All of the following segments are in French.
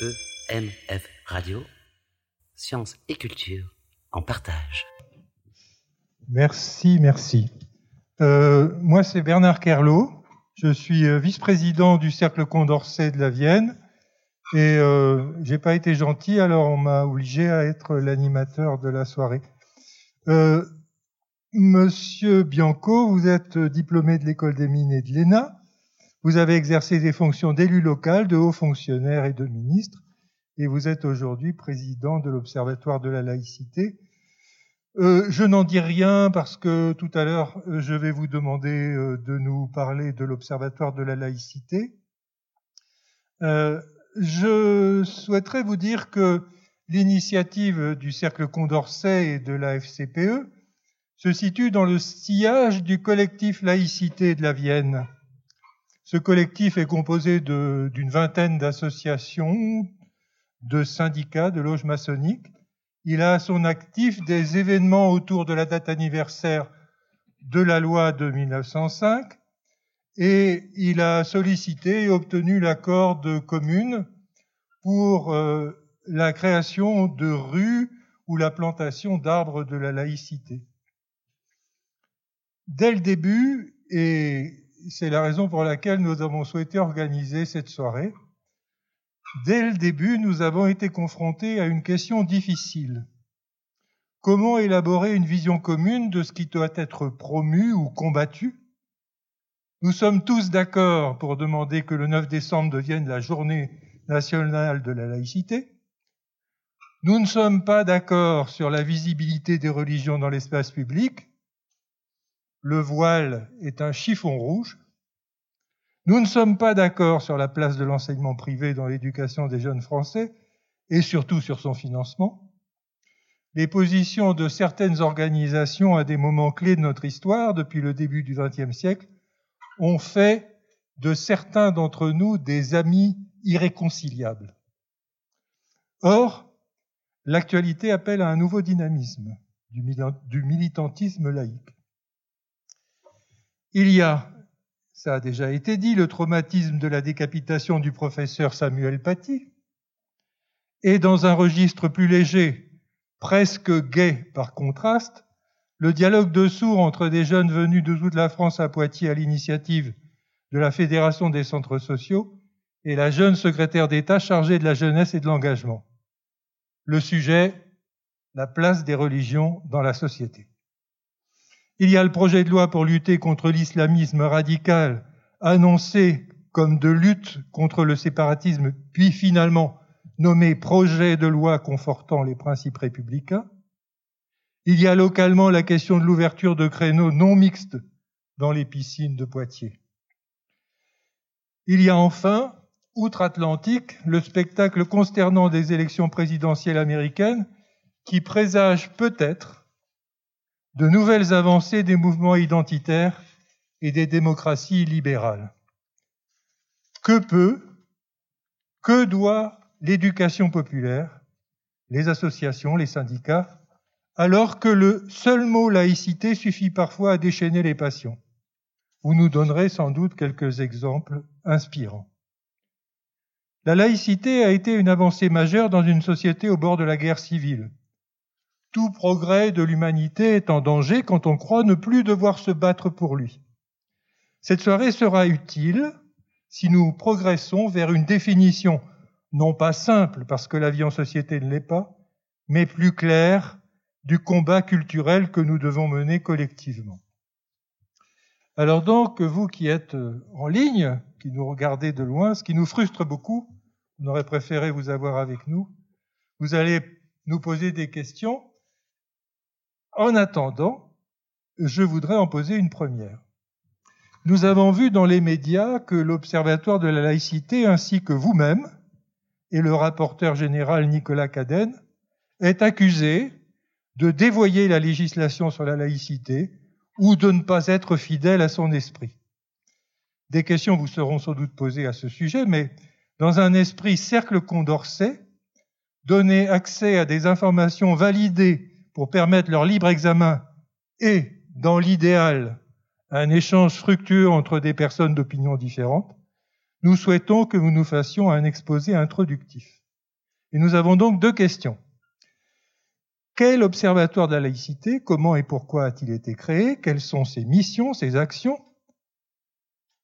EMF Radio, sciences et culture en partage. Merci, merci. Euh, moi, c'est Bernard Kerlot. Je suis euh, vice-président du Cercle Condorcet de la Vienne. Et euh, j'ai pas été gentil, alors on m'a obligé à être l'animateur de la soirée. Euh, Monsieur Bianco, vous êtes diplômé de l'école des mines et de l'ENA. Vous avez exercé des fonctions d'élu local, de haut fonctionnaire et de ministre. Et vous êtes aujourd'hui président de l'Observatoire de la laïcité. Euh, je n'en dis rien parce que tout à l'heure, euh, je vais vous demander euh, de nous parler de l'Observatoire de la laïcité. Euh, je souhaiterais vous dire que l'initiative du Cercle Condorcet et de la FCPE se situe dans le sillage du collectif laïcité de la Vienne. Ce collectif est composé d'une vingtaine d'associations, de syndicats, de loges maçonniques. Il a à son actif des événements autour de la date anniversaire de la loi de 1905 et il a sollicité et obtenu l'accord de communes pour euh, la création de rues ou la plantation d'arbres de la laïcité. Dès le début, et c'est la raison pour laquelle nous avons souhaité organiser cette soirée, dès le début, nous avons été confrontés à une question difficile. Comment élaborer une vision commune de ce qui doit être promu ou combattu? Nous sommes tous d'accord pour demander que le 9 décembre devienne la journée nationale de la laïcité. Nous ne sommes pas d'accord sur la visibilité des religions dans l'espace public. Le voile est un chiffon rouge. Nous ne sommes pas d'accord sur la place de l'enseignement privé dans l'éducation des jeunes Français et surtout sur son financement. Les positions de certaines organisations à des moments clés de notre histoire, depuis le début du XXe siècle, ont fait de certains d'entre nous des amis irréconciliables. Or, l'actualité appelle à un nouveau dynamisme du militantisme laïque. Il y a ça a déjà été dit, le traumatisme de la décapitation du professeur Samuel Paty, et dans un registre plus léger, presque gai par contraste, le dialogue de sourds entre des jeunes venus de toute la France à Poitiers à l'initiative de la Fédération des centres sociaux et la jeune secrétaire d'État chargée de la jeunesse et de l'engagement. Le sujet, la place des religions dans la société. Il y a le projet de loi pour lutter contre l'islamisme radical, annoncé comme de lutte contre le séparatisme, puis finalement nommé projet de loi confortant les principes républicains. Il y a localement la question de l'ouverture de créneaux non mixtes dans les piscines de Poitiers. Il y a enfin, outre-Atlantique, le spectacle consternant des élections présidentielles américaines qui présage peut-être de nouvelles avancées des mouvements identitaires et des démocraties libérales. Que peut, que doit l'éducation populaire, les associations, les syndicats, alors que le seul mot laïcité suffit parfois à déchaîner les passions? Vous nous donnerez sans doute quelques exemples inspirants. La laïcité a été une avancée majeure dans une société au bord de la guerre civile tout progrès de l'humanité est en danger quand on croit ne plus devoir se battre pour lui. Cette soirée sera utile si nous progressons vers une définition non pas simple, parce que la vie en société ne l'est pas, mais plus claire du combat culturel que nous devons mener collectivement. Alors donc, vous qui êtes en ligne, qui nous regardez de loin, ce qui nous frustre beaucoup, on aurait préféré vous avoir avec nous, vous allez nous poser des questions en attendant, je voudrais en poser une première. Nous avons vu dans les médias que l'Observatoire de la laïcité, ainsi que vous-même, et le rapporteur général Nicolas Cadenne, est accusé de dévoyer la législation sur la laïcité ou de ne pas être fidèle à son esprit. Des questions vous seront sans doute posées à ce sujet, mais dans un esprit cercle condorcet, donner accès à des informations validées pour permettre leur libre examen et, dans l'idéal, un échange fructueux entre des personnes d'opinions différentes, nous souhaitons que vous nous fassions un exposé introductif. Et nous avons donc deux questions. Quel observatoire de la laïcité Comment et pourquoi a-t-il été créé Quelles sont ses missions, ses actions?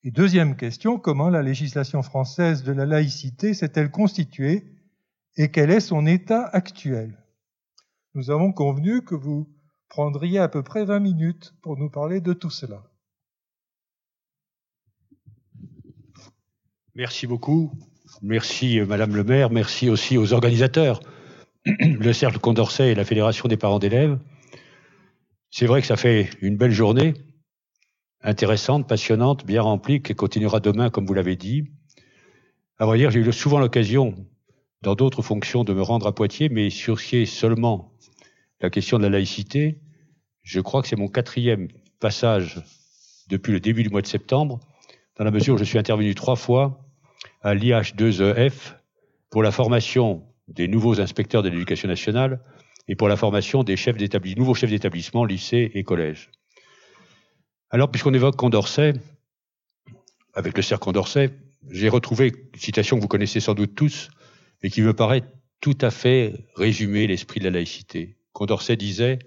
Et deuxième question, comment la législation française de la laïcité s'est-elle constituée et quel est son état actuel? Nous avons convenu que vous prendriez à peu près 20 minutes pour nous parler de tout cela. Merci beaucoup. Merci euh, Madame le maire. Merci aussi aux organisateurs, le Cercle Condorcet et la Fédération des parents d'élèves. C'est vrai que ça fait une belle journée, intéressante, passionnante, bien remplie, qui continuera demain, comme vous l'avez dit. À vrai dire, j'ai eu souvent l'occasion, dans d'autres fonctions, de me rendre à Poitiers, mais sur ce seulement la question de la laïcité, je crois que c'est mon quatrième passage depuis le début du mois de septembre, dans la mesure où je suis intervenu trois fois à l'IH2EF pour la formation des nouveaux inspecteurs de l'éducation nationale et pour la formation des chefs nouveaux chefs d'établissement, lycées et collèges. Alors, puisqu'on évoque Condorcet, avec le cercle Condorcet, j'ai retrouvé une citation que vous connaissez sans doute tous, et qui me paraît tout à fait résumer l'esprit de la laïcité. Condorcet disait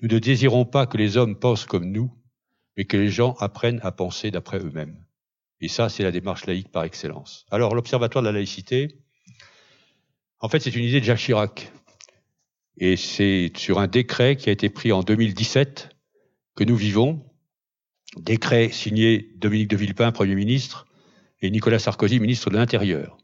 Nous ne désirons pas que les hommes pensent comme nous, mais que les gens apprennent à penser d'après eux-mêmes. Et ça, c'est la démarche laïque par excellence. Alors, l'Observatoire de la laïcité, en fait, c'est une idée de Jacques Chirac. Et c'est sur un décret qui a été pris en 2017 que nous vivons. Décret signé Dominique de Villepin, Premier ministre, et Nicolas Sarkozy, ministre de l'Intérieur.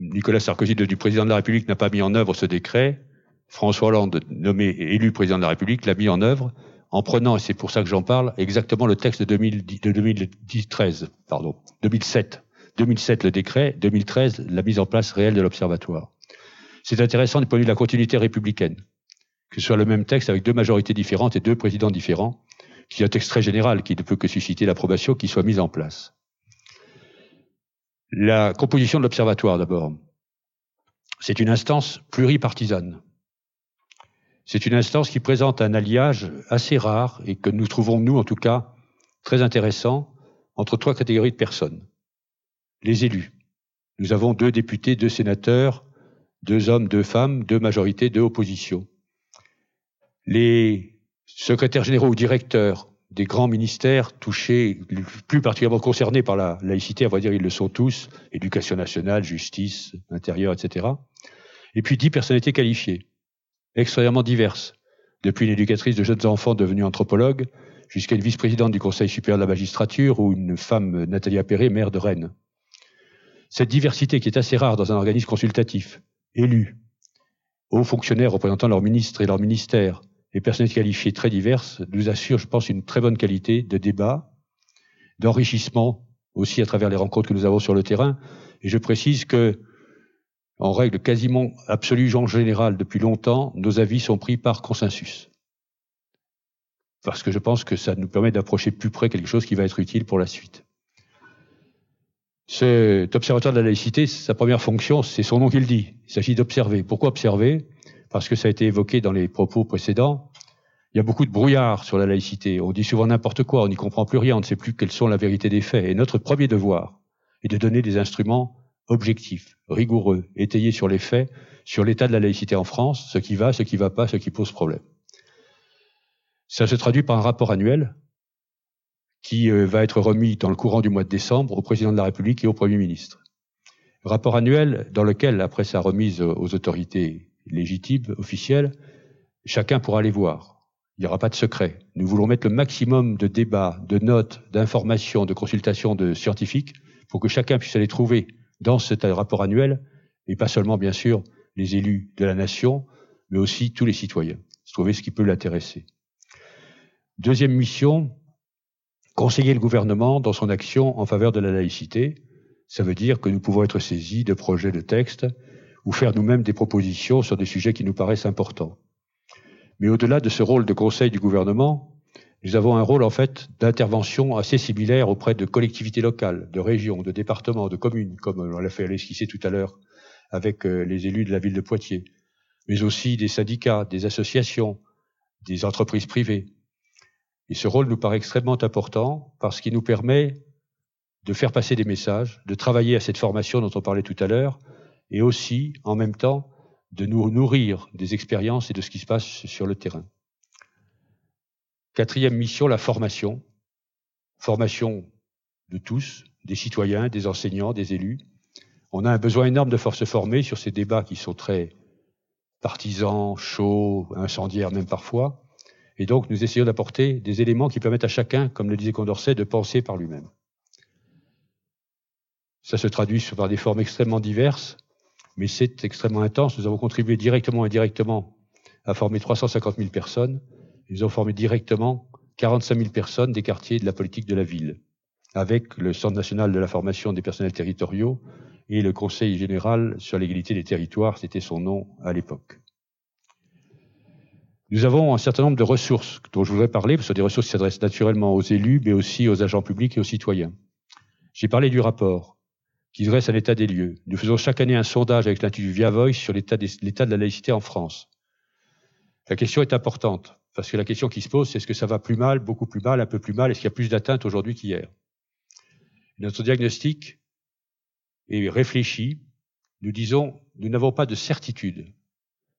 Nicolas Sarkozy, du président de la République, n'a pas mis en œuvre ce décret. François Hollande, nommé élu président de la République, l'a mis en œuvre en prenant, et c'est pour ça que j'en parle, exactement le texte de, 2013, pardon, 2007. 2007 le décret, 2013 la mise en place réelle de l'observatoire. C'est intéressant du point de vue de la continuité républicaine, que ce soit le même texte avec deux majorités différentes et deux présidents différents, qui est un texte très général qui ne peut que susciter l'approbation qui soit mise en place. La composition de l'observatoire d'abord. C'est une instance pluripartisane c'est une instance qui présente un alliage assez rare et que nous trouvons, nous en tout cas, très intéressant entre trois catégories de personnes. Les élus. Nous avons deux députés, deux sénateurs, deux hommes, deux femmes, deux majorités, deux oppositions. Les secrétaires généraux ou directeurs des grands ministères touchés, plus particulièrement concernés par la laïcité, on va dire ils le sont tous, éducation nationale, justice, intérieur, etc. Et puis dix personnalités qualifiées extrêmement diverses, depuis une éducatrice de jeunes enfants devenue anthropologue, jusqu'à une vice-présidente du Conseil supérieur de la magistrature ou une femme, Nathalie Appéré, maire de Rennes. Cette diversité qui est assez rare dans un organisme consultatif, élus, hauts fonctionnaires représentant leurs ministres et leurs ministères, et personnels qualifiés très diverses, nous assure, je pense, une très bonne qualité de débat, d'enrichissement aussi à travers les rencontres que nous avons sur le terrain. Et je précise que en règle quasiment absolue en général depuis longtemps, nos avis sont pris par consensus. Parce que je pense que ça nous permet d'approcher plus près quelque chose qui va être utile pour la suite. Cet observatoire de la laïcité, sa première fonction, c'est son nom qui le dit. Il s'agit d'observer. Pourquoi observer? Parce que ça a été évoqué dans les propos précédents. Il y a beaucoup de brouillard sur la laïcité. On dit souvent n'importe quoi, on n'y comprend plus rien, on ne sait plus quelles sont la vérité des faits. Et notre premier devoir est de donner des instruments objectif, rigoureux, étayé sur les faits, sur l'état de la laïcité en France, ce qui va, ce qui ne va pas, ce qui pose problème. Ça se traduit par un rapport annuel qui euh, va être remis dans le courant du mois de décembre au président de la République et au Premier ministre. Rapport annuel dans lequel, après sa remise aux autorités légitimes, officielles, chacun pourra aller voir. Il n'y aura pas de secret. Nous voulons mettre le maximum de débats, de notes, d'informations, de consultations de scientifiques pour que chacun puisse aller trouver dans ce rapport annuel, et pas seulement, bien sûr, les élus de la nation, mais aussi tous les citoyens. Trouver ce qui peut l'intéresser. Deuxième mission, conseiller le gouvernement dans son action en faveur de la laïcité. Ça veut dire que nous pouvons être saisis de projets de texte ou faire nous-mêmes des propositions sur des sujets qui nous paraissent importants. Mais au-delà de ce rôle de conseil du gouvernement, nous avons un rôle en fait d'intervention assez similaire auprès de collectivités locales, de régions, de départements, de communes, comme on l'a fait l'esquisser tout à l'heure avec euh, les élus de la ville de Poitiers, mais aussi des syndicats, des associations, des entreprises privées. Et ce rôle nous paraît extrêmement important parce qu'il nous permet de faire passer des messages, de travailler à cette formation dont on parlait tout à l'heure, et aussi, en même temps, de nous nourrir des expériences et de ce qui se passe sur le terrain. Quatrième mission, la formation. Formation de tous, des citoyens, des enseignants, des élus. On a un besoin énorme de forces formées sur ces débats qui sont très partisans, chauds, incendiaires même parfois. Et donc, nous essayons d'apporter des éléments qui permettent à chacun, comme le disait Condorcet, de penser par lui-même. Ça se traduit par des formes extrêmement diverses, mais c'est extrêmement intense. Nous avons contribué directement et indirectement à former 350 000 personnes. Nous avons formé directement 45 000 personnes des quartiers de la politique de la ville, avec le Centre national de la formation des personnels territoriaux et le Conseil général sur l'égalité des territoires, c'était son nom à l'époque. Nous avons un certain nombre de ressources dont je voudrais parler, ce sont des ressources qui s'adressent naturellement aux élus, mais aussi aux agents publics et aux citoyens. J'ai parlé du rapport qui dresse un état des lieux. Nous faisons chaque année un sondage avec l'Institut Via Voice sur l'état de la laïcité en France. La question est importante, parce que la question qui se pose, c'est est-ce que ça va plus mal, beaucoup plus mal, un peu plus mal, est-ce qu'il y a plus d'atteintes aujourd'hui qu'hier? Notre diagnostic est réfléchi. Nous disons, nous n'avons pas de certitude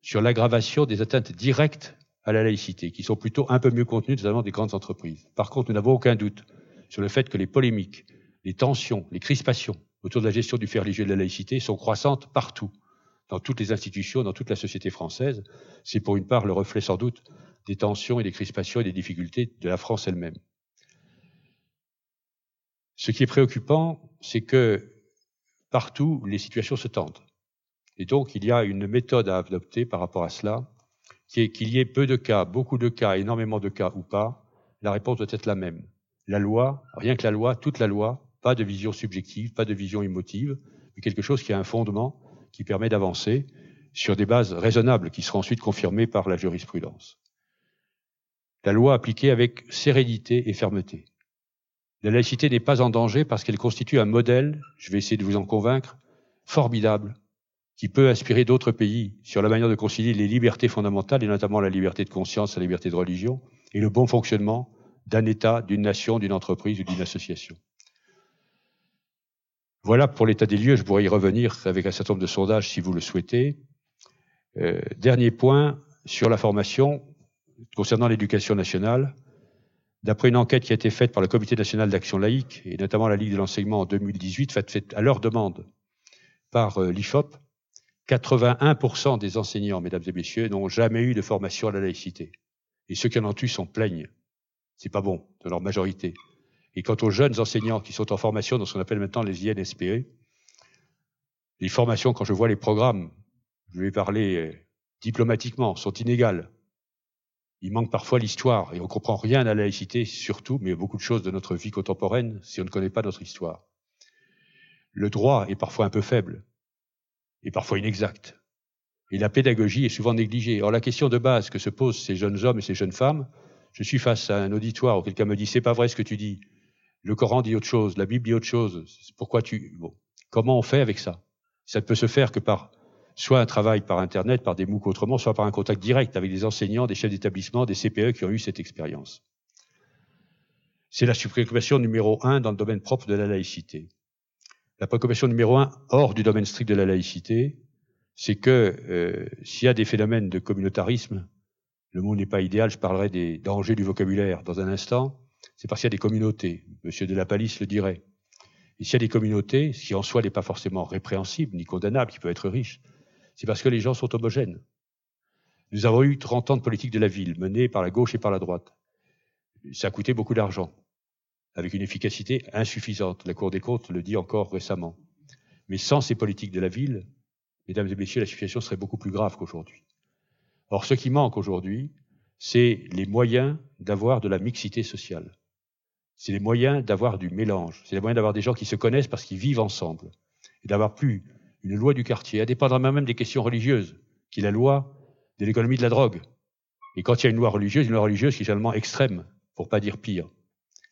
sur l'aggravation des atteintes directes à la laïcité, qui sont plutôt un peu mieux contenues, notamment des grandes entreprises. Par contre, nous n'avons aucun doute sur le fait que les polémiques, les tensions, les crispations autour de la gestion du fait religieux de la laïcité sont croissantes partout, dans toutes les institutions, dans toute la société française. C'est pour une part le reflet sans doute des tensions et des crispations et des difficultés de la France elle-même. Ce qui est préoccupant, c'est que partout, les situations se tendent. Et donc, il y a une méthode à adopter par rapport à cela, qui est qu'il y ait peu de cas, beaucoup de cas, énormément de cas ou pas, la réponse doit être la même. La loi, rien que la loi, toute la loi, pas de vision subjective, pas de vision émotive, mais quelque chose qui a un fondement qui permet d'avancer sur des bases raisonnables qui seront ensuite confirmées par la jurisprudence. La loi appliquée avec sérénité et fermeté. La laïcité n'est pas en danger parce qu'elle constitue un modèle, je vais essayer de vous en convaincre, formidable qui peut inspirer d'autres pays sur la manière de concilier les libertés fondamentales, et notamment la liberté de conscience, la liberté de religion, et le bon fonctionnement d'un État, d'une nation, d'une entreprise ou d'une association. Voilà pour l'état des lieux, je pourrais y revenir avec un certain nombre de sondages si vous le souhaitez. Euh, dernier point sur la formation concernant l'éducation nationale. D'après une enquête qui a été faite par le Comité national d'action laïque, et notamment la Ligue de l'enseignement en 2018, faite à leur demande par euh, l'IFOP, 81% des enseignants, mesdames et messieurs, n'ont jamais eu de formation à la laïcité. Et ceux qui en ont eu s'en plaignent. C'est pas bon, de leur majorité. Et quant aux jeunes enseignants qui sont en formation dans ce qu'on appelle maintenant les INSPE, les formations, quand je vois les programmes, je vais parler euh, diplomatiquement, sont inégales. Il manque parfois l'histoire et on comprend rien à la laïcité, surtout, mais beaucoup de choses de notre vie contemporaine si on ne connaît pas notre histoire. Le droit est parfois un peu faible et parfois inexacte. Et la pédagogie est souvent négligée. Or, la question de base que se posent ces jeunes hommes et ces jeunes femmes, je suis face à un auditoire où quelqu'un me dit c'est pas vrai ce que tu dis. Le Coran dit autre chose, la Bible dit autre chose. Pourquoi tu. Comment on fait avec ça? Ça ne peut se faire que par soit un travail par internet, par des MOOC autrement, soit par un contact direct avec des enseignants, des chefs d'établissement, des CPE qui ont eu cette expérience. C'est la préoccupation numéro un dans le domaine propre de la laïcité. La préoccupation numéro un, hors du domaine strict de la laïcité, c'est que euh, s'il y a des phénomènes de communautarisme, le mot n'est pas idéal, je parlerai des dangers du vocabulaire dans un instant, c'est parce qu'il y a des communautés. Monsieur de la Palisse le dirait. Et s'il y a des communautés, ce qui en soi n'est pas forcément répréhensible ni condamnable, qui peut être riche, c'est parce que les gens sont homogènes. Nous avons eu 30 ans de politique de la ville, menée par la gauche et par la droite. Ça a coûté beaucoup d'argent avec une efficacité insuffisante. La Cour des comptes le dit encore récemment. Mais sans ces politiques de la ville, mesdames et messieurs, la situation serait beaucoup plus grave qu'aujourd'hui. Or, ce qui manque aujourd'hui, c'est les moyens d'avoir de la mixité sociale. C'est les moyens d'avoir du mélange. C'est les moyens d'avoir des gens qui se connaissent parce qu'ils vivent ensemble. Et d'avoir plus une loi du quartier, indépendamment même des questions religieuses, qui est la loi de l'économie de la drogue. Et quand il y a une loi religieuse, une loi religieuse qui est généralement extrême, pour pas dire pire.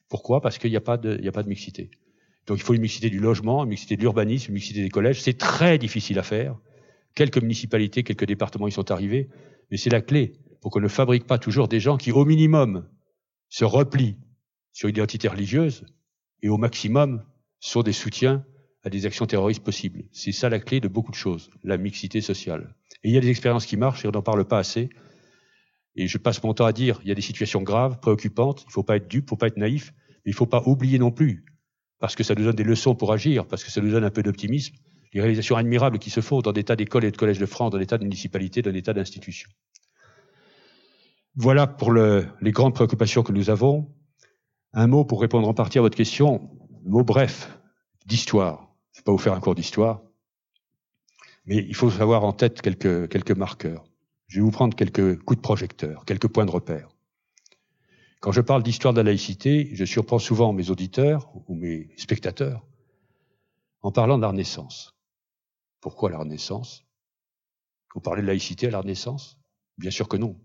Pourquoi? Parce qu'il n'y a, pas de, a pas de mixité. Donc il faut une mixité du logement, une mixité de l'urbanisme, une mixité des collèges. C'est très difficile à faire. Quelques municipalités, quelques départements y sont arrivés, mais c'est la clé pour qu'on ne fabrique pas toujours des gens qui, au minimum, se replient sur l'identité religieuse et au maximum sont des soutiens à des actions terroristes possibles. C'est ça la clé de beaucoup de choses, la mixité sociale. Et il y a des expériences qui marchent et on n'en parle pas assez. Et je passe mon temps à dire, il y a des situations graves, préoccupantes, il ne faut pas être dupe, il ne faut pas être naïf, mais il ne faut pas oublier non plus, parce que ça nous donne des leçons pour agir, parce que ça nous donne un peu d'optimisme, les réalisations admirables qui se font dans des tas d'écoles et de collèges de France, dans des tas de municipalités, dans des tas d'institutions. Voilà pour le, les grandes préoccupations que nous avons. Un mot pour répondre en partie à votre question, mot bref, d'histoire. Je ne vais pas vous faire un cours d'histoire, mais il faut avoir en tête quelques, quelques marqueurs. Je vais vous prendre quelques coups de projecteur, quelques points de repère. Quand je parle d'histoire de la laïcité, je surprends souvent mes auditeurs ou mes spectateurs en parlant de la Renaissance. Pourquoi la Renaissance? Vous parlez de laïcité à la Renaissance? Bien sûr que non.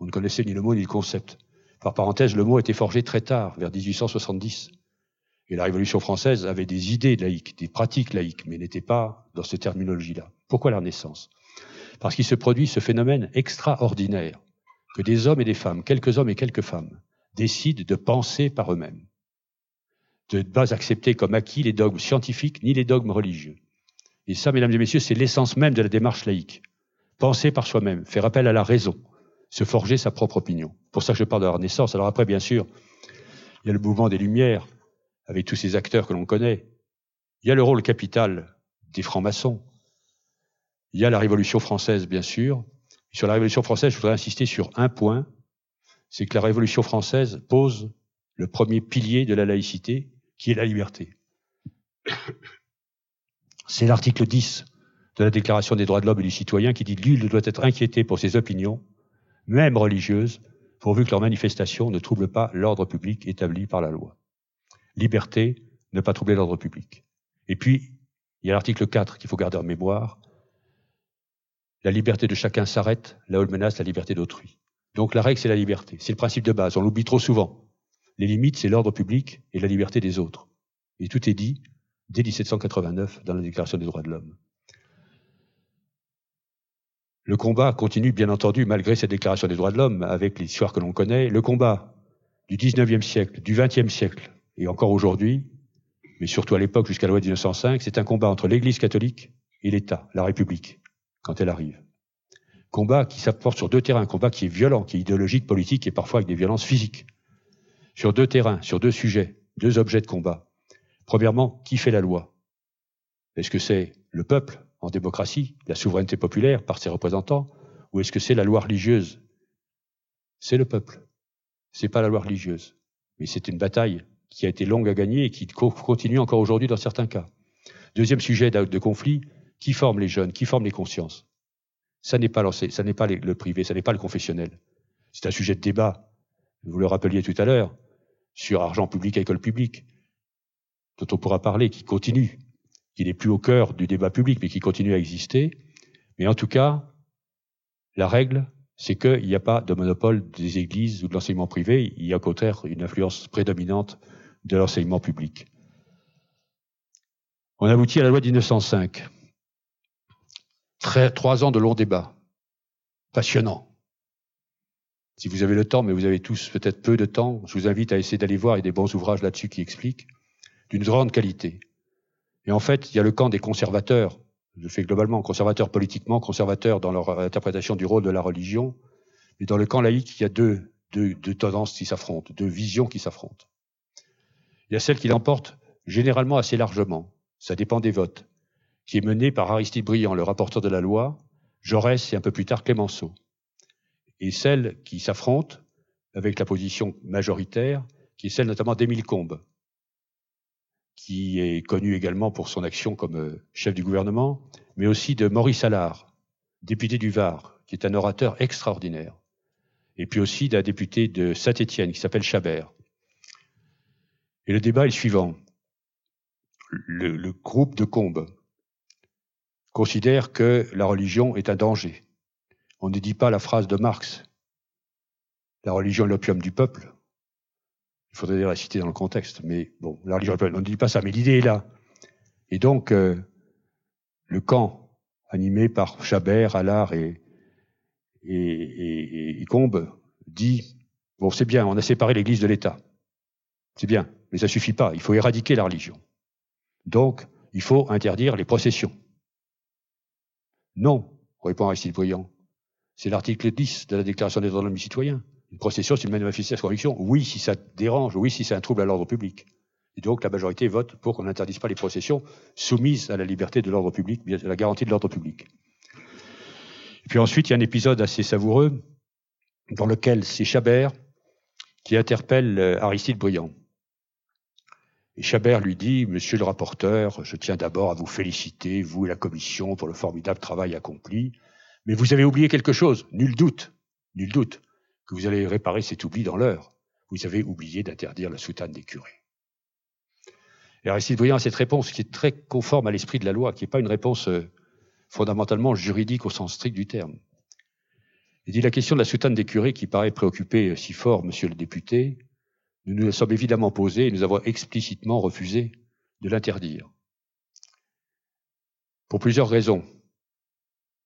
On ne connaissait ni le mot ni le concept. Par parenthèse, le mot a été forgé très tard, vers 1870. Et la Révolution française avait des idées laïques, des pratiques laïques, mais n'était pas dans cette terminologie-là. Pourquoi la Renaissance? Parce qu'il se produit ce phénomène extraordinaire que des hommes et des femmes, quelques hommes et quelques femmes, décident de penser par eux-mêmes, de ne pas accepter comme acquis les dogmes scientifiques ni les dogmes religieux. Et ça, mesdames et messieurs, c'est l'essence même de la démarche laïque. Penser par soi-même, faire appel à la raison, se forger sa propre opinion. Pour ça que je parle de la Renaissance. Alors après, bien sûr, il y a le mouvement des Lumières, avec tous ces acteurs que l'on connaît. Il y a le rôle capital des francs-maçons. Il y a la Révolution française, bien sûr. Sur la Révolution française, je voudrais insister sur un point, c'est que la Révolution française pose le premier pilier de la laïcité, qui est la liberté. C'est l'article 10 de la Déclaration des droits de l'homme et du citoyen qui dit Nul ne doit être inquiété pour ses opinions, même religieuses, pourvu que leurs manifestations ne troublent pas l'ordre public établi par la loi. Liberté, ne pas troubler l'ordre public. Et puis, il y a l'article 4 qu'il faut garder en mémoire. La liberté de chacun s'arrête là où elle menace la liberté d'autrui. Donc la règle, c'est la liberté. C'est le principe de base. On l'oublie trop souvent. Les limites, c'est l'ordre public et la liberté des autres. Et tout est dit dès 1789 dans la Déclaration des droits de l'homme. Le combat continue, bien entendu, malgré cette Déclaration des droits de l'homme, avec l'histoire que l'on connaît. Le combat du 19e siècle, du 20e siècle, et encore aujourd'hui, mais surtout à l'époque jusqu'à la loi de 1905, c'est un combat entre l'Église catholique et l'État, la République, quand elle arrive. Combat qui s'apporte sur deux terrains, combat qui est violent, qui est idéologique, politique et parfois avec des violences physiques. Sur deux terrains, sur deux sujets, deux objets de combat. Premièrement, qui fait la loi? Est-ce que c'est le peuple en démocratie, la souveraineté populaire par ses représentants, ou est-ce que c'est la loi religieuse? C'est le peuple. C'est pas la loi religieuse. Mais c'est une bataille qui a été longue à gagner et qui continue encore aujourd'hui dans certains cas. Deuxième sujet de conflit, qui forme les jeunes, qui forme les consciences? Ça n'est pas, ça le privé, ça n'est pas le confessionnel. C'est un sujet de débat. Vous le rappeliez tout à l'heure sur argent public, école publique, dont on pourra parler, qui continue, qui n'est plus au cœur du débat public, mais qui continue à exister. Mais en tout cas, la règle, c'est qu'il n'y a pas de monopole des églises ou de l'enseignement privé, il y a au contraire une influence prédominante de l'enseignement public. On aboutit à la loi de 1905. trois ans de longs débats. Passionnants. Si vous avez le temps, mais vous avez tous peut-être peu de temps, je vous invite à essayer d'aller voir, il y a des bons ouvrages là-dessus qui expliquent, d'une grande qualité. Et en fait, il y a le camp des conservateurs, je fais globalement conservateurs politiquement, conservateurs dans leur interprétation du rôle de la religion, mais dans le camp laïque, il y a deux tendances qui s'affrontent, deux visions qui s'affrontent. Il y a celle qui l'emporte généralement assez largement, ça dépend des votes, qui est menée par Aristide Briand, le rapporteur de la loi, Jaurès et un peu plus tard Clémenceau. Et celle qui s'affronte avec la position majoritaire, qui est celle notamment d'Émile Combes, qui est connu également pour son action comme euh, chef du gouvernement, mais aussi de Maurice Allard, député du Var, qui est un orateur extraordinaire, et puis aussi d'un député de Saint-Étienne qui s'appelle Chabert. Et le débat est le suivant. Le, le groupe de Combes considère que la religion est un danger. On ne dit pas la phrase de Marx. La religion est l'opium du peuple. Il faudrait la citer dans le contexte, mais bon, la religion, on ne dit pas ça, mais l'idée est là. Et donc, euh, le camp, animé par Chabert, Allard et, et, et, et Combes, dit, bon, c'est bien, on a séparé l'Église de l'État. C'est bien, mais ça suffit pas, il faut éradiquer la religion. Donc, il faut interdire les processions. Non, répond Aristide Briand. C'est l'article 10 de la Déclaration des droits de l'homme et citoyens. Une procession, c'est une manifestation de conviction. Oui, si ça dérange, oui, si c'est un trouble à l'ordre public. Et donc, la majorité vote pour qu'on n'interdise pas les processions soumises à la liberté de l'ordre public, à la garantie de l'ordre public. Et puis ensuite, il y a un épisode assez savoureux dans lequel c'est Chabert qui interpelle euh, Aristide Briand. Et Chabert lui dit, Monsieur le rapporteur, je tiens d'abord à vous féliciter, vous et la commission, pour le formidable travail accompli. Mais vous avez oublié quelque chose, nul doute, nul doute, que vous allez réparer cet oubli dans l'heure. Vous avez oublié d'interdire la soutane des curés. Et Aristide Briand a cette réponse qui est très conforme à l'esprit de la loi, qui n'est pas une réponse euh, fondamentalement juridique au sens strict du terme. Il dit la question de la soutane des curés qui paraît préoccuper euh, si fort monsieur le député, nous nous sommes évidemment posés et nous avons explicitement refusé de l'interdire. Pour plusieurs raisons.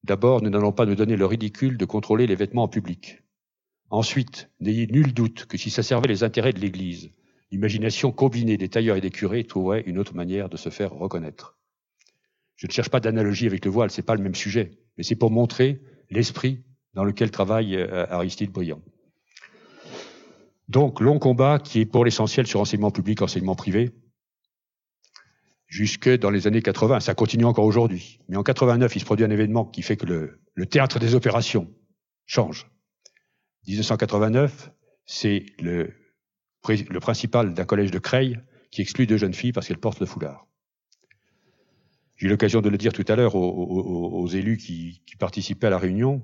D'abord, nous n'allons pas nous donner le ridicule de contrôler les vêtements en public. Ensuite, n'ayez nul doute que si ça servait les intérêts de l'Église, l'imagination combinée des tailleurs et des curés trouverait une autre manière de se faire reconnaître. Je ne cherche pas d'analogie avec le voile, c'est pas le même sujet, mais c'est pour montrer l'esprit dans lequel travaille euh, Aristide Briand. Donc, long combat qui est pour l'essentiel sur enseignement public, enseignement privé, jusque dans les années 80. Ça continue encore aujourd'hui. Mais en 89, il se produit un événement qui fait que le, théâtre des opérations change. 1989, c'est le, principal d'un collège de Creil qui exclut deux jeunes filles parce qu'elles portent le foulard. J'ai eu l'occasion de le dire tout à l'heure aux, élus qui participaient à la réunion.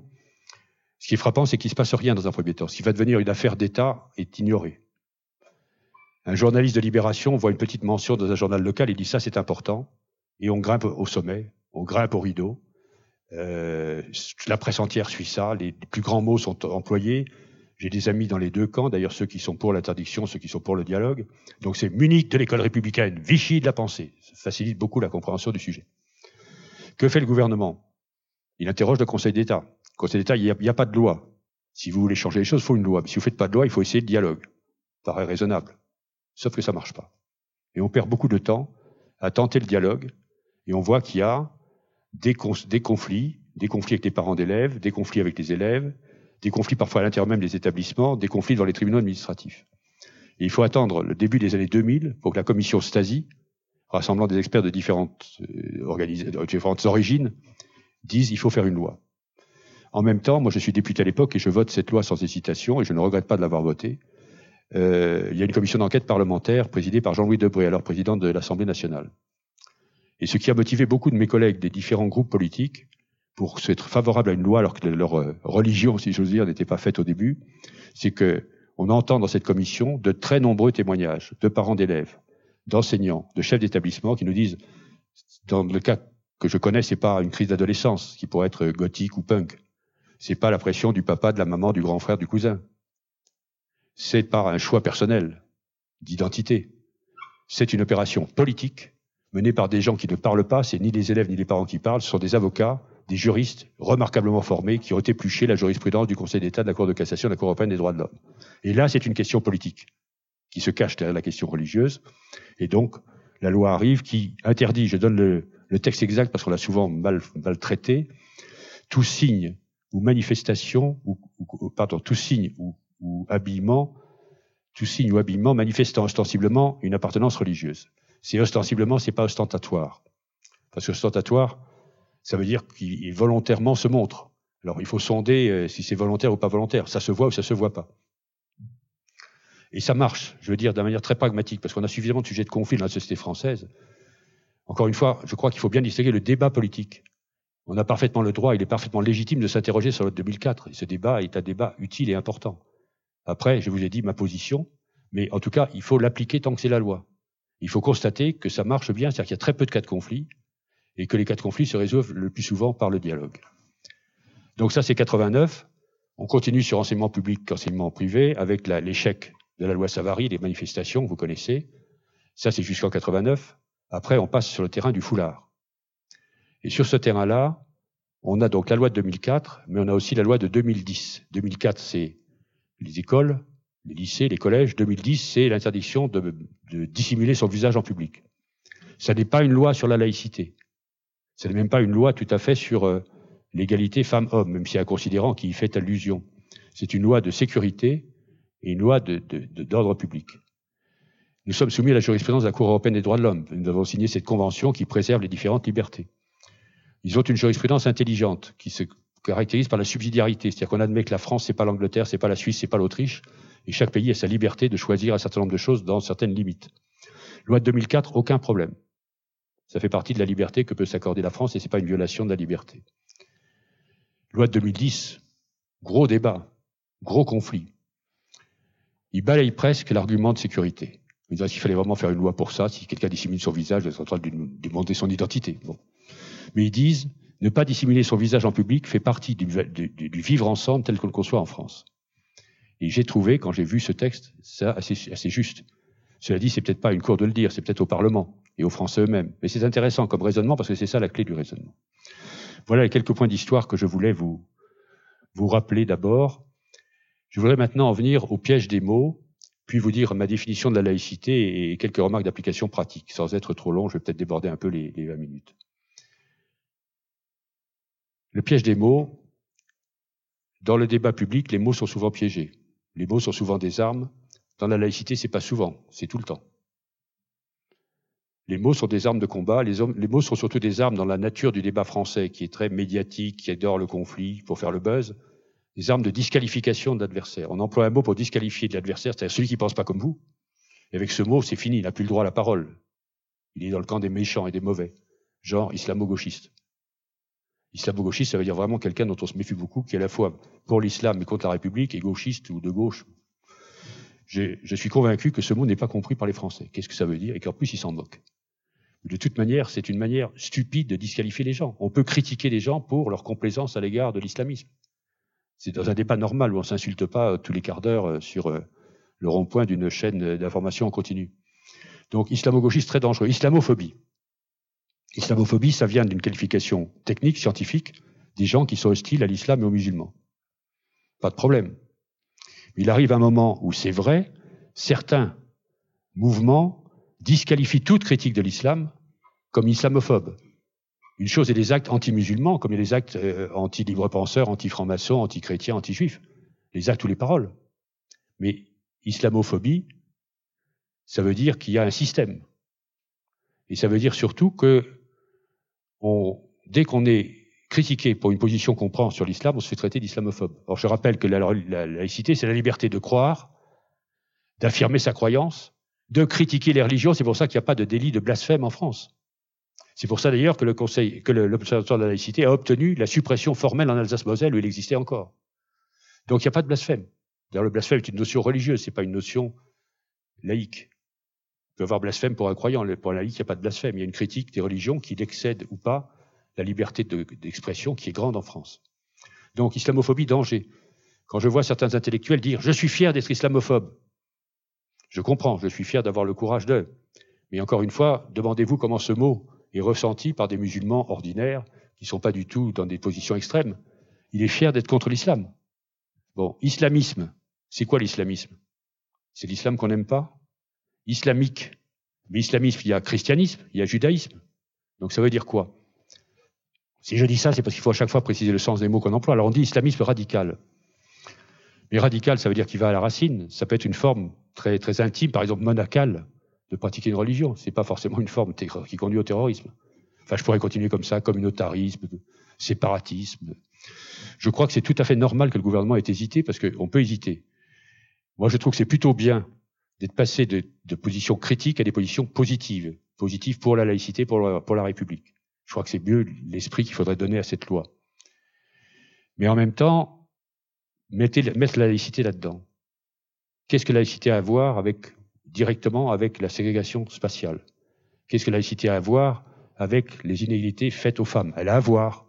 Ce qui est frappant, c'est qu'il ne se passe rien dans un premier temps. Ce qui va devenir une affaire d'État est ignoré. Un journaliste de Libération voit une petite mention dans un journal local et dit ça c'est important. Et on grimpe au sommet, on grimpe au rideau. Euh, la presse entière suit ça, les plus grands mots sont employés. J'ai des amis dans les deux camps, d'ailleurs ceux qui sont pour l'interdiction, ceux qui sont pour le dialogue. Donc c'est Munich de l'école républicaine, Vichy de la pensée. Ça facilite beaucoup la compréhension du sujet. Que fait le gouvernement? Il interroge le Conseil d'État. Conseil d'État, il n'y a, pas de loi. Si vous voulez changer les choses, il faut une loi. Mais si vous faites pas de loi, il faut essayer le dialogue. Ça paraît raisonnable. Sauf que ça marche pas. Et on perd beaucoup de temps à tenter le dialogue. Et on voit qu'il y a des, conflits, des conflits avec les parents d'élèves, des conflits avec les élèves, des conflits parfois à l'intérieur même des établissements, des conflits dans les tribunaux administratifs. Il faut attendre le début des années 2000 pour que la commission Stasi, rassemblant des experts de différentes, euh, différentes origines, dise il faut faire une loi. En même temps, moi je suis député à l'époque et je vote cette loi sans hésitation et je ne regrette pas de l'avoir votée. Euh, il y a une commission d'enquête parlementaire présidée par Jean-Louis Debré, alors président de l'Assemblée nationale. Et ce qui a motivé beaucoup de mes collègues des différents groupes politiques pour être favorables à une loi alors que leur euh, religion, si j'ose dire, n'était pas faite au début, c'est que on entend dans cette commission de très nombreux témoignages de parents d'élèves, d'enseignants, de chefs d'établissement qui nous disent, dans le cas que je connais, c'est pas une crise d'adolescence qui pourrait être gothique ou punk c'est pas la pression du papa, de la maman, du grand frère, du cousin. C'est par un choix personnel d'identité. C'est une opération politique menée par des gens qui ne parlent pas, c'est ni les élèves ni les parents qui parlent, ce sont des avocats, des juristes remarquablement formés qui ont épluché la jurisprudence du Conseil d'État, de la Cour de cassation, de la Cour européenne des droits de l'homme. Et là, c'est une question politique qui se cache derrière la question religieuse. Et donc, la loi arrive qui interdit, je donne le, texte exact parce qu'on l'a souvent mal, mal traité, tout signe ou manifestation, ou, pardon, tout signe ou, ou habillement, tout signe ou habillement manifestant ostensiblement une appartenance religieuse. C'est ostensiblement, c'est pas ostentatoire. Parce que ostentatoire, ça veut dire qu'il volontairement se montre. Alors il faut sonder euh, si c'est volontaire ou pas volontaire. Ça se voit ou ça se voit pas. Et ça marche, je veux dire, d'une manière très pragmatique, parce qu'on a suffisamment de sujets de conflit dans la société française. Encore une fois, je crois qu'il faut bien distinguer le débat politique on a parfaitement le droit, il est parfaitement légitime de s'interroger sur le 2004. Et ce débat est un débat utile et important. Après, je vous ai dit ma position, mais en tout cas, il faut l'appliquer tant que c'est la loi. Il faut constater que ça marche bien, c'est-à-dire qu'il y a très peu de cas de conflit, et que les cas de conflit se résolvent le plus souvent par le dialogue. Donc ça, c'est 89. On continue sur enseignement public, enseignement privé, avec l'échec de la loi Savary, les manifestations, vous connaissez. Ça, c'est jusqu'en 89. Après, on passe sur le terrain du foulard. Et sur ce terrain-là, on a donc la loi de 2004, mais on a aussi la loi de 2010. 2004, c'est les écoles, les lycées, les collèges. 2010, c'est l'interdiction de, dissimuler son visage en public. Ça n'est pas une loi sur la laïcité. Ce n'est même pas une loi tout à fait sur euh, l'égalité femmes-hommes, même s'il y a un considérant qui y fait allusion. C'est une loi de sécurité et une loi d'ordre public. Nous sommes soumis à la jurisprudence de la Cour européenne des droits de l'homme. Nous avons signé cette convention qui préserve les différentes libertés. Ils ont une jurisprudence intelligente qui se caractérise par la subsidiarité, c'est-à-dire qu'on admet que la France, c'est pas l'Angleterre, c'est pas la Suisse, c'est pas l'Autriche, et chaque pays a sa liberté de choisir un certain nombre de choses dans certaines limites. Loi de 2004, aucun problème. Ça fait partie de la liberté que peut s'accorder la France et c'est pas une violation de la liberté. Loi de 2010, gros débat, gros conflit. Il balaye presque l'argument de sécurité. Il dit qu'il fallait vraiment faire une loi pour ça. Si quelqu'un dissimule son visage, il est en train de lui demander son identité? Bon. Mais ils disent, ne pas dissimuler son visage en public fait partie du, vivre ensemble tel qu'on le conçoit en France. Et j'ai trouvé, quand j'ai vu ce texte, ça assez, juste. Cela dit, c'est peut-être pas une cour de le dire, c'est peut-être au Parlement et aux Français eux-mêmes. Mais c'est intéressant comme raisonnement parce que c'est ça la clé du raisonnement. Voilà les quelques points d'histoire que je voulais vous, vous rappeler d'abord. Je voudrais maintenant en venir au piège des mots, puis vous dire ma définition de la laïcité et quelques remarques d'application pratique. Sans être trop long, je vais peut-être déborder un peu les, les 20 minutes. Le piège des mots, dans le débat public, les mots sont souvent piégés. Les mots sont souvent des armes. Dans la laïcité, c'est pas souvent, c'est tout le temps. Les mots sont des armes de combat. Les, mots sont surtout des armes dans la nature du débat français, qui est très médiatique, qui adore le conflit pour faire le buzz. Des armes de disqualification de l'adversaire. On emploie un mot pour disqualifier de l'adversaire, c'est-à-dire celui qui pense pas comme vous. Et avec ce mot, c'est fini, il n'a plus le droit à la parole. Il est dans le camp des méchants et des mauvais, genre islamo-gauchiste. Islamo-gauchiste, ça veut dire vraiment quelqu'un dont on se méfie beaucoup, qui est à la fois pour l'islam et contre la République, et gauchiste ou de gauche. Je suis convaincu que ce mot n'est pas compris par les Français. Qu'est-ce que ça veut dire? Et qu'en plus, ils s'en moquent. De toute manière, c'est une manière stupide de disqualifier les gens. On peut critiquer les gens pour leur complaisance à l'égard de l'islamisme. C'est dans un débat normal où on s'insulte pas euh, tous les quarts d'heure euh, sur euh, le rond-point d'une chaîne d'information en continu. Donc, islamo-gauchiste très dangereux. Islamophobie. Islamophobie, ça vient d'une qualification technique, scientifique, des gens qui sont hostiles à l'islam et aux musulmans. Pas de problème. Il arrive un moment où c'est vrai, certains mouvements disqualifient toute critique de l'islam comme islamophobe. Une chose est les actes anti-musulmans, comme il y a les actes euh, anti-libre-penseurs, anti-francs-maçons, anti-chrétiens, anti-juifs. Les actes ou les paroles. Mais islamophobie, ça veut dire qu'il y a un système. Et ça veut dire surtout que dès qu'on est critiqué pour une position qu'on prend sur l'islam, on se fait traiter d'islamophobe. Or, je rappelle que la, la laïcité, c'est la liberté de croire, d'affirmer sa croyance, de critiquer les religions. C'est pour ça qu'il n'y a pas de délit de blasphème en France. C'est pour ça d'ailleurs que le l'Observatoire de la laïcité a obtenu la suppression formelle en Alsace-Moselle où il existait encore. Donc il n'y a pas de blasphème. D'ailleurs, le blasphème est une notion religieuse, c'est pas une notion laïque. Peut avoir blasphème pour un croyant. Pour un laïc, il n'y a pas de blasphème. Il y a une critique des religions qui excède ou pas la liberté d'expression qui est grande en France. Donc, islamophobie, danger. Quand je vois certains intellectuels dire je suis fier d'être islamophobe, je comprends, je suis fier d'avoir le courage d'eux. Mais encore une fois, demandez-vous comment ce mot est ressenti par des musulmans ordinaires qui ne sont pas du tout dans des positions extrêmes. Il est fier d'être contre l'islam. Bon, islamisme, c'est quoi l'islamisme? C'est l'islam qu'on n'aime pas? Islamique. Mais islamisme, il y a christianisme, il y a judaïsme. Donc ça veut dire quoi? Si je dis ça, c'est parce qu'il faut à chaque fois préciser le sens des mots qu'on emploie. Alors on dit islamisme radical. Mais radical, ça veut dire qu'il va à la racine. Ça peut être une forme très, très intime, par exemple monacale, de pratiquer une religion. C'est pas forcément une forme qui conduit au terrorisme. Enfin, je pourrais continuer comme ça, communautarisme, séparatisme. Je crois que c'est tout à fait normal que le gouvernement ait hésité, parce qu'on peut hésiter. Moi, je trouve que c'est plutôt bien d'être passé de, de, positions critiques à des positions positives, positives pour la laïcité, pour la, pour la République. Je crois que c'est mieux l'esprit qu'il faudrait donner à cette loi. Mais en même temps, mettez, mettre la laïcité là-dedans. Qu'est-ce que la laïcité a à voir avec, directement avec la ségrégation spatiale? Qu'est-ce que la laïcité a à voir avec les inégalités faites aux femmes? Elle a à voir,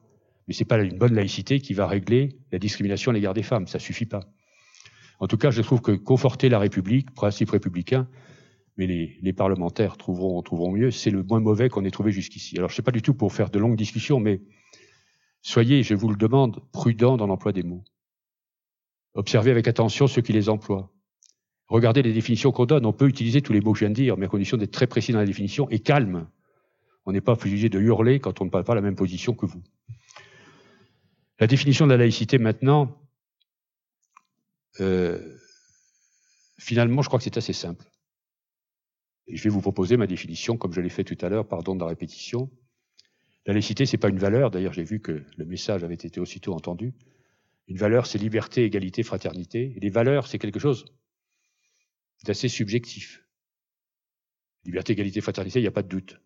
mais c'est pas une bonne laïcité qui va régler la discrimination à l'égard des femmes. Ça suffit pas. En tout cas, je trouve que conforter la République, principe républicain, mais les, parlementaires trouveront, trouveront mieux, c'est le moins mauvais qu'on ait trouvé jusqu'ici. Alors, je sais pas du tout pour faire de longues discussions, mais soyez, je vous le demande, prudents dans l'emploi des mots. Observez avec attention ceux qui les emploient. Regardez les définitions qu'on donne. On peut utiliser tous les mots que je viens de dire, mais à condition d'être très précis dans la définition et calme. On n'est pas obligé de hurler quand on ne parle pas la même position que vous. La définition de la laïcité maintenant, euh, finalement, je crois que c'est assez simple. Et je vais vous proposer ma définition, comme je l'ai fait tout à l'heure, pardon de la répétition. La laïcité, c'est pas une valeur. D'ailleurs, j'ai vu que le message avait été aussitôt entendu. Une valeur, c'est liberté, égalité, fraternité. Et les valeurs, c'est quelque chose d'assez subjectif. Liberté, égalité, fraternité, il n'y a pas de doute.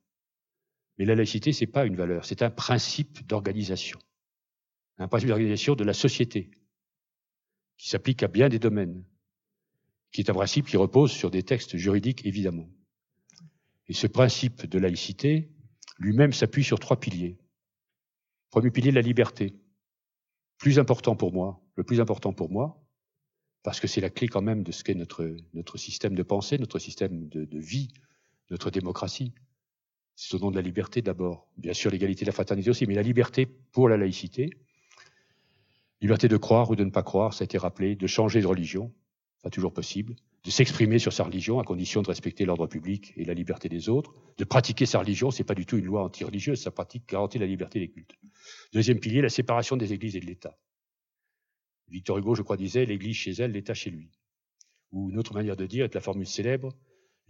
Mais la laïcité, c'est pas une valeur, c'est un principe d'organisation. Un principe d'organisation de la société, qui s'applique à bien des domaines, qui est un principe qui repose sur des textes juridiques, évidemment. Et ce principe de laïcité, lui-même s'appuie sur trois piliers. Premier pilier, la liberté. Plus important pour moi, le plus important pour moi, parce que c'est la clé quand même de ce qu'est notre, notre système de pensée, notre système de, vie, notre démocratie. C'est au nom de la liberté d'abord. Bien sûr, l'égalité et la fraternité aussi, mais la liberté pour la laïcité. Liberté de croire ou de ne pas croire, ça a été rappelé, de changer de religion, pas toujours possible, de s'exprimer sur sa religion à condition de respecter l'ordre public et la liberté des autres, de pratiquer sa religion, c'est pas du tout une loi anti-religieuse, ça pratique garantit la liberté des cultes. Deuxième pilier, la séparation des églises et de l'État. Victor Hugo, je crois, disait l'Église chez elle, l'État chez lui. Ou une autre manière de dire est la formule célèbre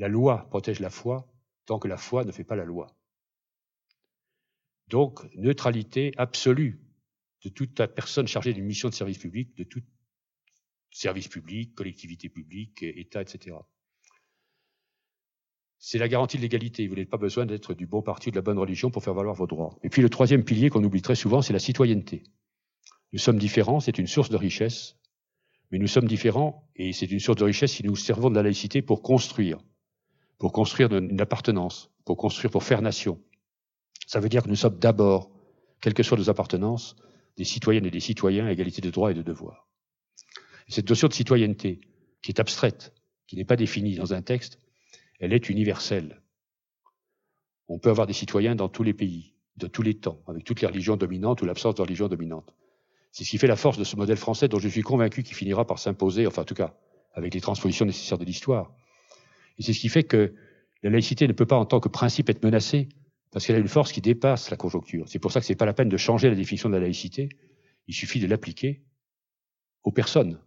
la loi protège la foi tant que la foi ne fait pas la loi. Donc, neutralité absolue de toute personne chargée d'une mission de service public, de tout service public, collectivité publique, État, etc. C'est la garantie de l'égalité. Vous n'avez pas besoin d'être du bon parti ou de la bonne religion pour faire valoir vos droits. Et puis le troisième pilier qu'on oublie très souvent, c'est la citoyenneté. Nous sommes différents, c'est une source de richesse, mais nous sommes différents et c'est une source de richesse si nous servons de la laïcité pour construire, pour construire une appartenance, pour construire, pour faire nation. Ça veut dire que nous sommes d'abord, quelles que soient nos appartenances, des citoyennes et des citoyens à égalité de droits et de devoirs. Et cette notion de citoyenneté, qui est abstraite, qui n'est pas définie dans un texte, elle est universelle. On peut avoir des citoyens dans tous les pays, de tous les temps, avec toutes les religions dominantes ou l'absence de religion dominante. C'est ce qui fait la force de ce modèle français dont je suis convaincu qu'il finira par s'imposer, enfin en tout cas avec les transpositions nécessaires de l'histoire. Et c'est ce qui fait que la laïcité ne peut pas en tant que principe être menacée, parce qu'elle a une force qui dépasse la conjoncture. C'est pour ça que ce n'est pas la peine de changer la définition de la laïcité, il suffit de l'appliquer aux personnes,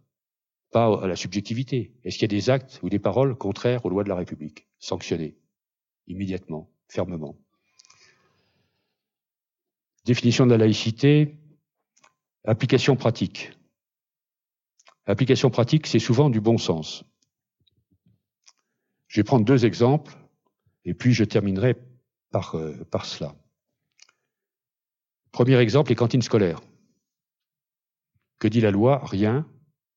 pas à la subjectivité. Est-ce qu'il y a des actes ou des paroles contraires aux lois de la République? Sanctionnés, immédiatement, fermement. Définition de la laïcité, application pratique. Application pratique, c'est souvent du bon sens. Je vais prendre deux exemples, et puis je terminerai par, euh, par cela. Premier exemple, les cantines scolaires. Que dit la loi? Rien,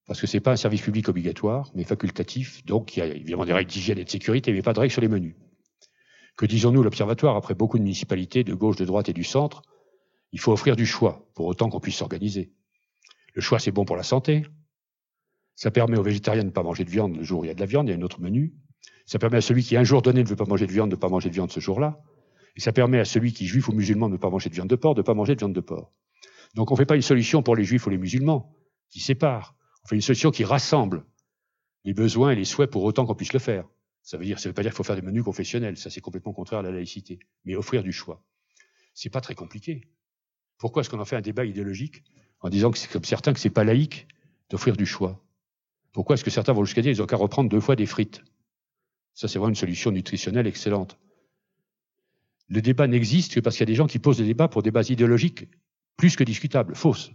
parce que ce n'est pas un service public obligatoire, mais facultatif, donc il y a évidemment des règles d'hygiène et de sécurité, mais pas de règles sur les menus. Que disons-nous l'Observatoire, après beaucoup de municipalités de gauche, de droite et du centre Il faut offrir du choix, pour autant qu'on puisse s'organiser. Le choix, c'est bon pour la santé. Ça permet aux végétariens de ne pas manger de viande le jour où il y a de la viande, il y a un autre menu. Ça permet à celui qui un jour donné ne veut pas manger de viande de ne pas manger de viande ce jour-là. Et ça permet à celui qui, juif ou musulman, de ne pas manger de viande de porc, de ne pas manger de viande de porc. Donc on ne fait pas une solution pour les juifs ou les musulmans, qui séparent. On fait une solution qui rassemble les besoins et les souhaits pour autant qu'on puisse le faire. Ça veut dire, ça veut pas dire qu'il faut faire des menus confessionnels. Ça, c'est complètement contraire à la laïcité. Mais offrir du choix. C'est pas très compliqué. Pourquoi est-ce qu'on en fait un débat idéologique en disant que c'est comme certains que c'est pas laïque d'offrir du choix? Pourquoi est-ce que certains vont jusqu'à dire qu'ils ont qu'à reprendre deux fois des frites? Ça, c'est vraiment une solution nutritionnelle excellente. Le débat n'existe que parce qu'il y a des gens qui posent des débats pour des bases idéologiques plus que discutables, fausses.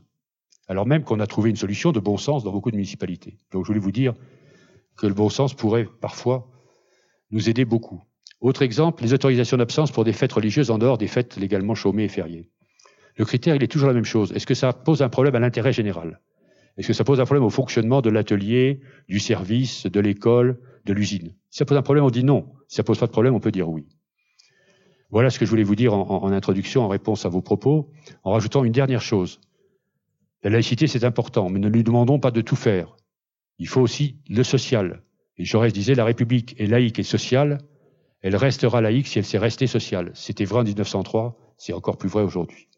Alors même qu'on a trouvé une solution de bon sens dans beaucoup de municipalités. Donc je voulais vous dire que le bon sens pourrait parfois nous aider beaucoup. Autre exemple, les autorisations d'absence pour des fêtes religieuses en dehors des fêtes légalement chômées et fériées. Le critère, il est toujours la même chose. Est-ce que ça pose un problème à l'intérêt général? Est-ce que ça pose un problème au fonctionnement de l'atelier, du service, de l'école, de l'usine? Si ça pose un problème, on dit non. Si ça pose pas de problème, on peut dire oui. Voilà ce que je voulais vous dire en, introduction, en réponse à vos propos, en rajoutant une dernière chose. La laïcité, c'est important, mais ne lui demandons pas de tout faire. Il faut aussi le social. Et Jaurès disait, la République est laïque et sociale, elle restera laïque si elle s'est restée sociale. C'était vrai en 1903, c'est encore plus vrai aujourd'hui.